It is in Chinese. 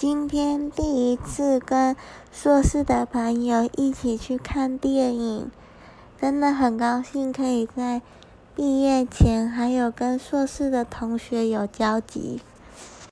今天第一次跟硕士的朋友一起去看电影真的很高兴可以在毕业前还有跟硕士的同学有交集。